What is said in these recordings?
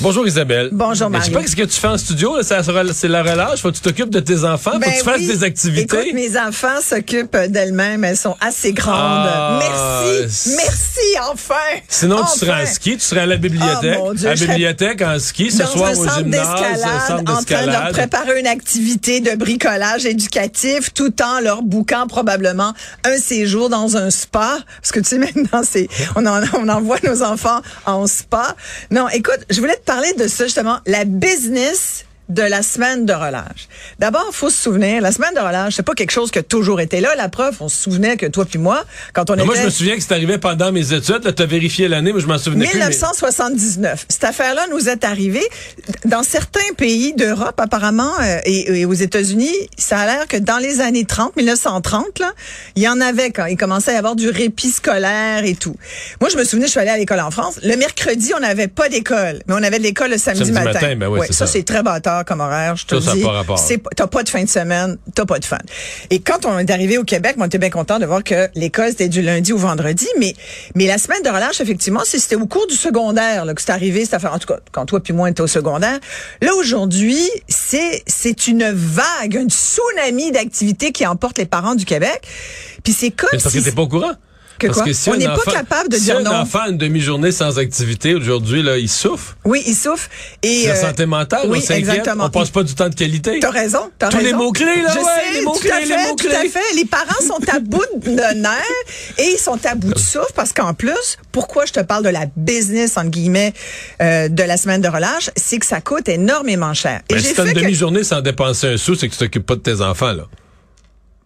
Bonjour Isabelle. Bonjour, Mais Je sais pas ce que tu fais en studio, c'est la relâche, faut que tu t'occupes de tes enfants, faut que tu fasses oui. des activités. Écoute, mes enfants s'occupent d'elles-mêmes. Elles sont assez grandes. Ah, merci. Merci, enfin. Sinon, tu serais en ski, tu serais à la bibliothèque. Oh, mon Dieu, à la bibliothèque, en ski, ce soir au centre d'escalade, en train de leur préparer une activité de bricolage éducatif, tout en leur bouquant probablement un séjour dans un spa. Parce que tu sais, maintenant, c'est, on, en, on envoie nos enfants en spa. Non, écoute, je voulais te parler de ça, justement, la business de la semaine de relâche. D'abord, faut se souvenir, la semaine de relâche, c'est pas quelque chose qui a toujours été là. La preuve, on se souvenait que toi puis moi, quand on Mais était... Moi, je me souviens que c'est arrivé pendant mes études. Tu as vérifié l'année, mais je m'en souvenais plus. mais- 1979. Cette affaire-là nous est arrivée dans certains pays d'Europe, apparemment, euh, et, et aux États-Unis. Ça a l'air que dans les années 30, 1930, là, il y en avait quand il commençait à y avoir du répit scolaire et tout. Moi, je me souvenais, je suis allée à l'école en France. Le mercredi, on n'avait pas d'école, mais on avait de l'école le samedi, Samedi matin. matin, ben oui, Ouais, c'est ça, ça. c'est très bâtard comme horaire, je te Ça, le dis. T'as pas de fin de semaine, t'as pas de fun. Et quand on est arrivé au Québec, on était bien content de voir que l'école c'était du lundi au vendredi, mais mais la semaine de relâche effectivement, c'était au cours du secondaire là, que c'est arrivé cette affaire. En tout cas, quand toi puis moi on était au secondaire. Là aujourd'hui, c'est c'est une vague, un tsunami d'activités qui emporte les parents du Québec. Puis c'est comme Mais parce si que t'es pas au courant. Que Parce quoi? que si On un n'est pas enfant- capable de si dire un non. enfant a une demi-journée sans activité aujourd'hui, là, il souffre. oui, il souffre et la euh, santé mentale, oui, on s'inquiète. exactement. On passe pas du temps de qualité. T'as raison, t'as Tous raison. les mots-clés, là, Je ouais, sais, les tout mots-clés, à les fait, mots-clés. Tout à fait. Les parents sont à bout de nerfs et ils sont à bout de souffle parce qu'en plus, pourquoi je te parle de la business, entre guillemets, euh, de la semaine de relâche, c'est que ça coûte énormément cher. Et Ben, j'ai si t'as une fait que- demi-journée sans dépenser un sou, c'est que tu t'occupes pas de tes enfants, là.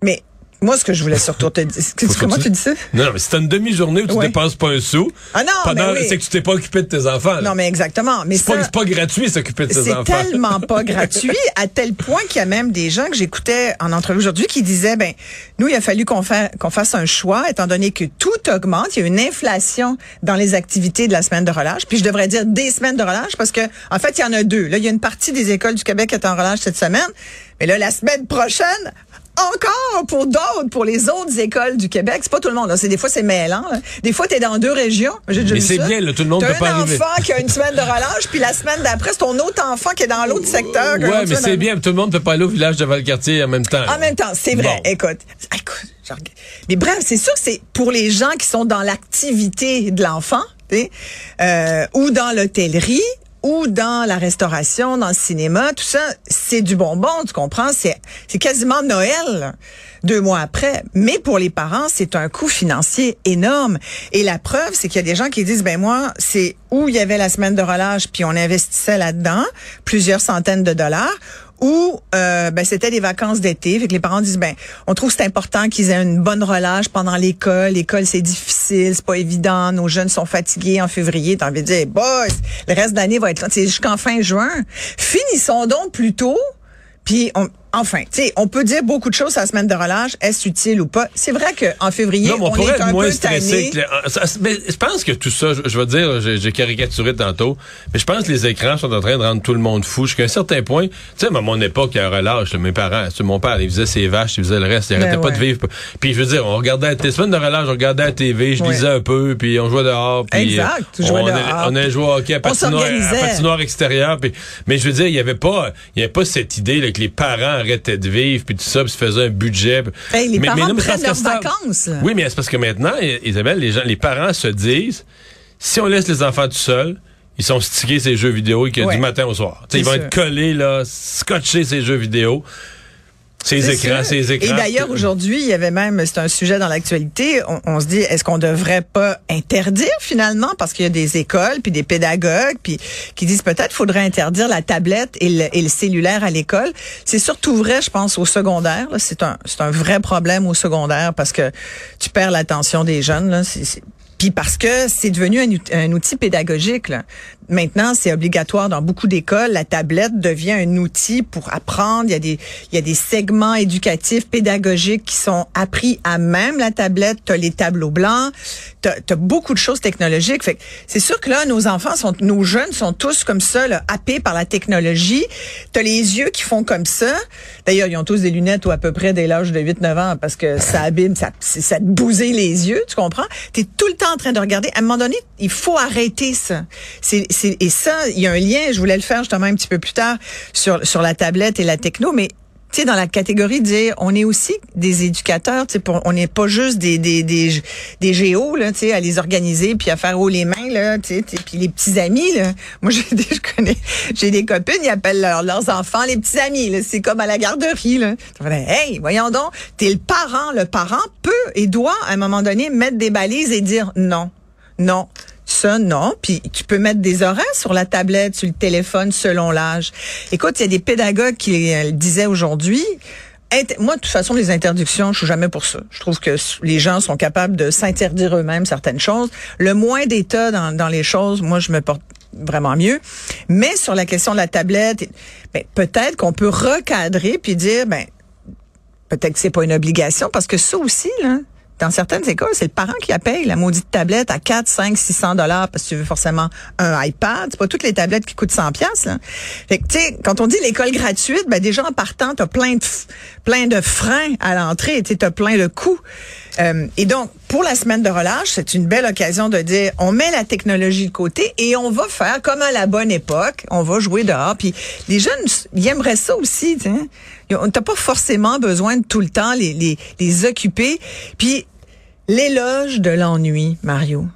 Mais moi, ce que je voulais surtout te dire, comment tu dis ça? Non, non, mais t'as une demi-journée où tu Ouais. dépenses pas un sou, Ah non, pendant, mais oui. c'est que tu t'es pas occupé de tes enfants, là. Non, mais exactement. Mais c'est pas, ça- c'est pas gratuit s'occuper de tes C'est enfants. tellement pas gratuit, à tel point qu'il y a même des gens que j'écoutais en entrevue aujourd'hui qui disaient, ben, nous, il a fallu qu'on fa- qu'on fasse un choix, étant donné que tout augmente, il y a une inflation dans les activités de la semaine de relâche, puis je devrais dire des semaines de relâche, parce que, en fait, il y en a deux. Là, il y a une partie des écoles du Québec qui est en relâche cette semaine, mais là, la semaine prochaine, encore pour d'autres, pour les autres écoles du Québec. C'est pas tout le monde. Là. C'est des fois c'est mêlant. là. Des fois t'es dans deux régions. J'ai déjà Mais c'est ça. bien, là, tout le monde T'as peut pas un arriver. enfant qui a une semaine de relâche, puis la semaine d'après c'est ton autre enfant qui est dans l'autre secteur. Ouais, mais c'est bien. Tout le monde peut pas aller au village de Valcartier en même temps. En même temps, c'est vrai. Bon. Écoute, écoute, je regarde. mais bref, c'est sûr que c'est pour les gens qui sont dans l'activité de l'enfant, euh, ou dans l'hôtellerie, ou dans la restauration, dans le cinéma, tout ça, c'est du bonbon, tu comprends? C'est, c'est quasiment Noël, deux mois après. Mais pour les parents, c'est un coût financier énorme. Et la preuve, c'est qu'il y a des gens qui disent, ben moi, c'est où il y avait la semaine de relâche, puis on investissait là-dedans, plusieurs centaines de dollars, ou euh, ben, c'était des vacances d'été. Fait que les parents disent ben on trouve c'est important qu'ils aient une bonne relâche pendant l'école. L'école c'est difficile, c'est pas évident. Nos jeunes sont fatigués en février. T'as envie de dire boss, le reste de l'année va être là. C'est jusqu'en fin juin. Finissons donc plus tôt. Puis on, enfin, tu sais, on peut dire beaucoup de choses à la semaine de relâche. Est-ce utile ou pas? C'est vrai qu'en février Non, on, on, pourrait est être un moins peu stressé. les- ah, ça- mais je pense que tout ça, je, je vais dire, j'ai caricaturé tantôt, mais je pense que les écrans sont en train de rendre tout le monde fou. Jusqu'à un certain point, tu sais, à mon époque, il y a un relâche, là, mes parents, mon père, il faisait ses vaches, il faisait le reste, il arrêtait Ben pas de vivre. Puis je veux dire, on regardait tes semaines de relâche, on regardait la TV, je Ouais. lisais un peu, puis on jouait dehors. Puis, Exact, euh, jouais on, dehors. On a joué au hockey à On patinoire, à patinoire. Puis, mais je veux dire, il y avait pas, il y avait pas cette idée là, que les parents arrêtaient de vivre, puis tout ça, puis se faisaient un budget. Hey, les Mais- parents non, mais prennent que leurs vacances. oui, mais c'est parce que maintenant, Isabelle, les gens, les parents se disent, si on laisse les enfants tout seuls, ils sont stickés ces jeux vidéo et que Ouais. du matin au soir. Ils vont sûr. être collés, là, scotchés ces jeux vidéo. Ces écrans, ces écrans. Et d'ailleurs, aujourd'hui, il y avait même, c'est un sujet dans l'actualité, on, on se dit, est-ce qu'on devrait pas interdire finalement, parce qu'il y a des écoles, puis des pédagogues, puis qui disent peut-être faudrait interdire la tablette et le, et le cellulaire à l'école. C'est surtout vrai, je pense, au secondaire. C'est un, un vrai problème au secondaire parce que tu perds l'attention des jeunes. Là. Puis parce que c'est devenu un, un outil pédagogique. Là. Maintenant, c'est obligatoire dans beaucoup d'écoles. La tablette devient un outil pour apprendre. Il y a des, il y a des segments éducatifs, pédagogiques qui sont appris à même la tablette. Tu as les tableaux blancs. Tu as, beaucoup de choses technologiques. C'est sûr que là, nos enfants, sont, nos jeunes sont tous comme ça, là, happés par la technologie. Tu as les yeux qui font comme ça. D'ailleurs, ils ont tous des lunettes ou à peu près dès l'âge de 8-9 ans parce que ça abîme, ça, ça te bousille les yeux, tu comprends? Tu es tout le temps en train de regarder. À un moment donné, il faut arrêter ça. Et ça, il y a un lien, je voulais le faire justement un petit peu plus tard sur, sur la tablette et la techno, mais tu sais, dans la catégorie de dire, on est aussi des éducateurs, tu sais, on n'est pas juste des des des, des géos là, tu sais, à les organiser puis à faire haut les mains là, tu sais, puis les petits amis là. Moi, j'ai je connais, j'ai des copines, ils appellent leurs, leurs enfants les petits amis. Là, c'est comme à la garderie là. Hey, voyons donc, t'es le parent, le parent peut et doit à un moment donné mettre des balises et dire non, non. Non. Puis tu peux mettre des horaires sur la tablette, sur le téléphone, selon l'âge. Écoute, il y a des pédagogues qui euh, disaient aujourd'hui. Moi, de toute façon, les interdictions, je suis jamais pour ça. Je trouve que les gens sont capables de s'interdire eux-mêmes certaines choses. Le moins d'État dans, dans les choses, moi, je me porte vraiment mieux. Mais sur la question de la tablette, ben, peut-être qu'on peut recadrer puis dire, ben, peut-être que c'est pas une obligation parce que ça aussi là dans certaines écoles, c'est le parent qui la paye la maudite tablette à 4, 5, 600 dollars parce que tu veux forcément un iPad. C'est pas toutes les tablettes qui coûtent 100 pièces. Fait que tu sais, quand on dit l'école gratuite, ben déjà en partant, t'as plein de plein de freins à l'entrée, tu as plein de coûts. Euh, et donc pour la semaine de relâche, c'est une belle occasion de dire on met la technologie de côté et on va faire comme à la bonne époque, on va jouer dehors. Puis les jeunes, ils aimeraient ça aussi. sais. T'as pas forcément besoin de tout le temps les, les, les occuper. Puis l'éloge de l'ennui, Mario.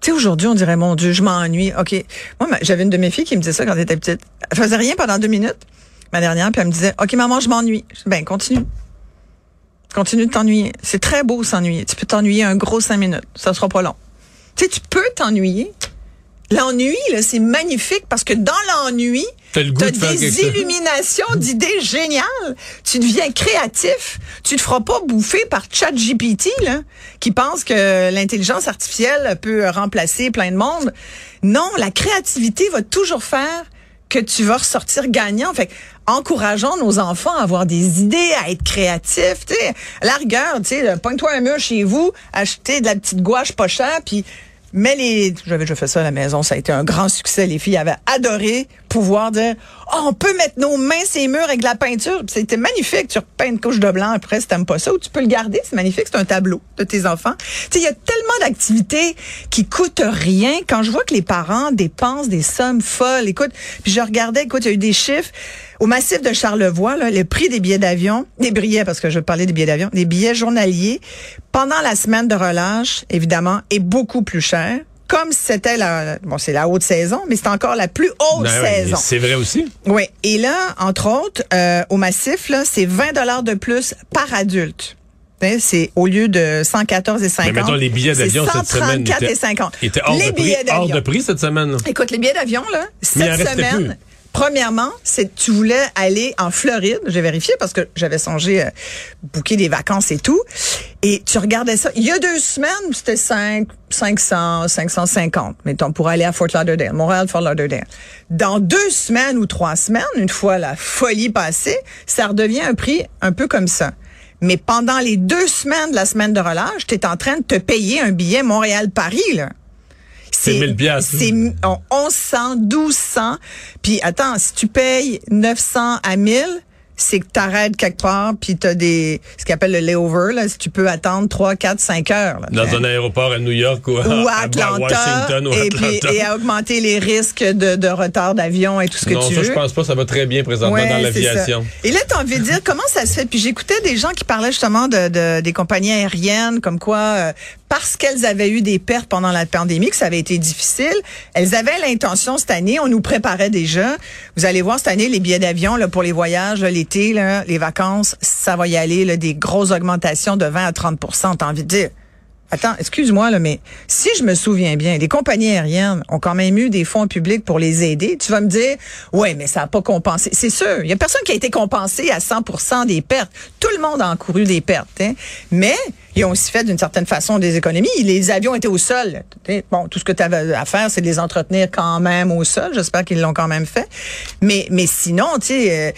Tu sais, aujourd'hui, on dirait, mon Dieu, je m'ennuie. OK. Moi, j'avais une de mes filles qui me disait ça quand elle était petite. Elle faisait rien pendant deux minutes, ma dernière, puis elle me disait, OK, maman, je m'ennuie. Ben, continue. Continue de t'ennuyer. C'est très beau s'ennuyer. Tu peux t'ennuyer un gros cinq minutes. Ça sera pas long. Tu sais, tu peux t'ennuyer. L'ennui, là, c'est magnifique parce que dans l'ennui, de faire des illuminations d'idées géniales. Tu deviens créatif. Tu te feras pas bouffer par ChatGPT, là, qui pense que l'intelligence artificielle peut remplacer plein de monde. Non, la créativité va toujours faire que tu vas ressortir gagnant. Fait encourageons nos enfants à avoir des idées, à être créatifs. Tu sais, à la rigueur, tu sais, pogne-toi un mur chez vous, achetez de la petite gouache pas chère, puis mets les... J'avais déjà fait ça à la maison, ça a été un grand succès. Les filles avaient adoré pouvoir dire, oh, on peut mettre nos mains les murs avec de la peinture. C'était magnifique. Tu repeins une couche de blanc après si t'aimes pas ça, ou tu peux le garder, c'est magnifique, c'est un tableau de tes enfants. Tu il y a tellement d'activités qui coûtent rien. Quand je vois que les parents dépensent des sommes folles, écoute, puis je regardais, écoute, il y a eu des chiffres. Au massif de Charlevoix, là, le prix des billets d'avion, des billets, parce que je parlais des billets d'avion, des billets journaliers, pendant la semaine de relâche, évidemment, est beaucoup plus cher. Comme c'était la, bon, c'est la haute saison, mais c'est encore la plus haute Ben saison. c'est vrai aussi. Oui. Et là, entre autres, euh, au massif, là, c'est 20 dollars de plus par adulte. C'est au lieu de 114 et 50. Mais mettons, les billets d'avion cette semaine 134 étaient, et 50. étaient hors, les de prix, billets hors de prix cette semaine. Écoute, les billets d'avion, là, cette semaine. Premièrement, c'est tu voulais aller en Floride. J'ai vérifié parce que j'avais songé euh, booker des vacances et tout. Et tu regardais ça. Il y a deux semaines, c'était 5, 500, 550. Mettons, pour aller à Fort Lauderdale, Montréal, Fort Lauderdale. Dans deux semaines ou trois semaines, une fois la folie passée, ça redevient un prix un peu comme ça. Mais pendant les deux semaines de la semaine de relâche, tu es en train de te payer un billet Montréal-Paris, là. C'est 1000 piastres. C'est en 1100, 1200. Puis attends, si tu payes 900 à 1000, c'est que t'arrêtes quelque part, puis t'as des, ce qu'on appelle le layover, là, si tu peux attendre 3, 4, 5 heures. Là, Dans un aéroport à New York ou à, ou à à Atlanta, Washington ou à et, puis, Atlanta. et à augmenter les risques de, de retard d'avion et tout ce que non, tu ça, veux. je pense pas. Ça va très bien présentement Ouais, dans l'aviation. Et là, tu as envie de dire comment ça se fait? Puis j'écoutais des gens qui parlaient justement de, de- des compagnies aériennes, comme quoi euh, parce qu'elles avaient eu des pertes pendant la pandémie, que ça avait été difficile, elles avaient l'intention cette année, on nous préparait déjà. Vous allez voir cette année les billets d'avion là, pour les voyages, l'été, là, les vacances, ça va y aller, des grosses augmentations de 20 à 30% t'as envie de dire. Attends, excuse-moi, là, mais si je me souviens bien, les compagnies aériennes ont quand même eu des fonds publics pour les aider. Tu vas me dire, ouais, mais ça n'a pas compensé. C'est sûr, il y a personne qui a été compensé à 100% des pertes. Tout le monde a encouru des pertes. Hein. Mais ils ont aussi fait d'une certaine façon des économies. Les avions étaient au sol. Bon, tout ce que tu à faire, c'est de les entretenir quand même au sol. J'espère qu'ils l'ont quand même fait. Mais, mais sinon, tu sais, euh,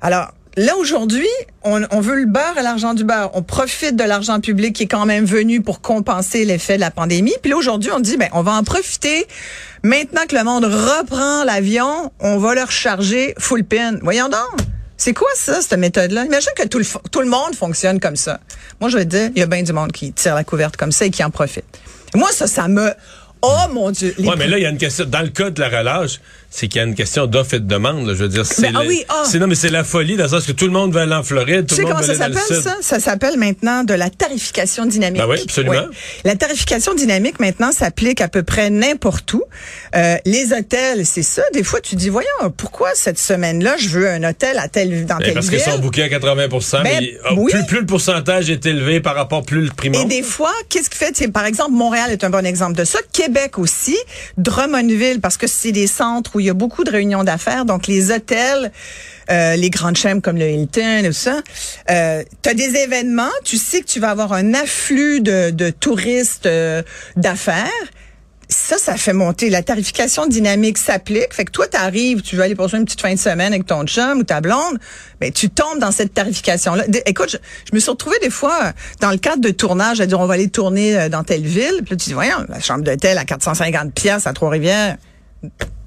alors là, aujourd'hui, on, on, veut le beurre à l'argent du beurre. On profite de l'argent public qui est quand même venu pour compenser l'effet de la pandémie. Puis là, aujourd'hui, on dit, ben, on va en profiter. Maintenant que le monde reprend l'avion, on va leur charger full pin. Voyons donc. C'est quoi ça, cette méthode-là? Imagine que tout le, tout le monde fonctionne comme ça. Moi, je te dire, il y a bien du monde qui tire la couverte comme ça et qui en profite. Moi, ça, ça me... Oh mon Dieu. Oui, mais là, il y a une question. Dans le cas de la relâche, c'est qu'il y a une question d'offre et de demande. Là, je veux dire, c'est ah oui, ah. non, mais c'est la folie dans le sens que tout le monde veut aller en Floride, tout tu le monde veut sud. Ça s'appelle ça? Ça s'appelle maintenant de la tarification dynamique. Ben oui, absolument. La tarification dynamique maintenant s'applique à peu près n'importe où. Euh, les hôtels, c'est ça. Des fois, tu dis, voyons, pourquoi cette semaine-là, je veux un hôtel à tel dans ben telle parce ville? Parce qu'ils sont à 80 ben, mais oh, oui. plus, plus, le pourcentage est élevé par rapport plus le prix monte. Et des fois, qu'est-ce qui fait Par exemple, Montréal est un bon exemple de ça. Québec aussi, Drummondville, parce que c'est des centres où il y a beaucoup de réunions d'affaires, donc les hôtels, euh, les grandes chaînes comme le Hilton et tout ça. Euh, tu as des événements, tu sais que tu vas avoir un afflux de, de touristes euh, d'affaires. Ça, ça fait monter. La tarification dynamique s'applique. Fait que toi, tu arrives, tu veux aller passer une petite fin de semaine avec ton chum ou ta blonde, ben tu tombes dans cette tarification-là. Écoute, je, je, me suis retrouvée des fois dans le cadre de tournage à dire on va aller tourner euh, dans telle ville. Puis là, tu dis, voyons, la chambre d'hôtel à 450 pièces à Trois-Rivières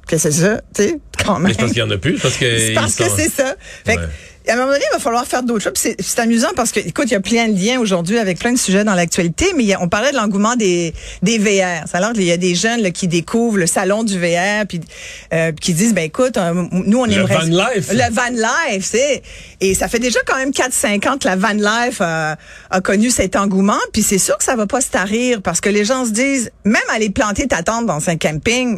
que c'est ça, tu sais, quand même. Mais je pense qu'il y en a plus, parce que. C'est parce que c'est ça. Fait ouais. à un moment donné, il va falloir faire d'autres choses. C'est amusant parce que, écoute, il y a plein de liens aujourd'hui avec plein de sujets dans l'actualité, mais on parlait de l'engouement des, des VR. Alors, il y a des jeunes là, qui découvrent le salon du VR, puis euh, qui disent, ben écoute, euh, nous, on le aimerait... Le van life. Le van life, c'est... Et ça fait déjà quand même 4-5 ans que la van life a, a connu cet engouement, puis c'est sûr que ça va pas se tarir, parce que les gens se disent, même aller planter ta tente dans un camping,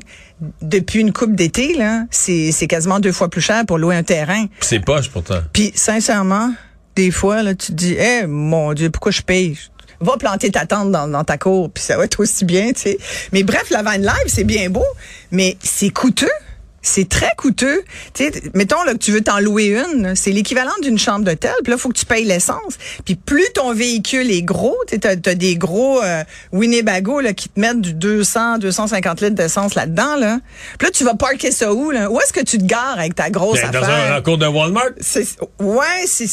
depuis une coupe d'été, là, c'est, c'est quasiment deux fois plus cher pour louer un terrain. C'est poche pourtant. Puis sincèrement, des fois, là, tu te dis, eh mon Dieu, pourquoi je paye? Va planter ta tente dans, dans ta cour, puis ça va être aussi bien, tu sais. Mais bref, la van live, c'est bien beau, mais c'est coûteux. C'est très coûteux. Tu sais, mettons là, que tu veux t'en louer une, c'est l'équivalent d'une chambre d'hôtel. Puis là, il faut que tu payes l'essence. Puis plus ton véhicule est gros, tu as, as, des gros euh, Winnebago là, qui te mettent du 200, 250 litres d'essence là-dedans. Là. Puis là, tu vas parker ça où? Là? Où est-ce que tu te gares avec ta grosse ben, affaire? Dans un rencontre de Walmart? Ouais, c'est...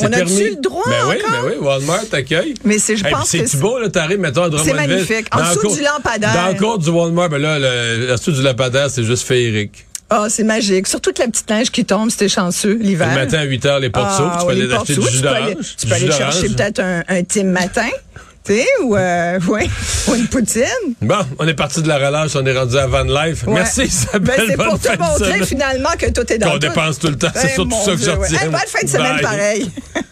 On a-tu le droit ben oui, encore? Ben oui, Walmart t'accueille. Mais c'est, je pense que c'est beau, là, t'arrives, mettons, à C'est magnifique. En dessous du lampadaire. Dans le cours du Walmart, ben là, le, en dessous du lampadaire, c'est juste féerique. Ah, oh, c'est magique. Surtout que la petite neige qui tombe, c'était chanceux l'hiver. Le matin à 8 heures, les portes ah, s'ouvrent, tu peux aller acheter du jus d'orange. Tu peux aller chercher peut-être un, un team matin. Tu sais, ou, euh, ouais, ou une poutine. Bon, on est parti de la relâche, on est rendu à Van Life. Ouais. Merci Isabelle. Ben, c'est pour te montrer finalement que tout est dans Qu'on dépense tout le temps. C'est Ben, surtout ça que je Dieu, ouais. retiens. Hey, bonne fin de semaine Bye. pareil.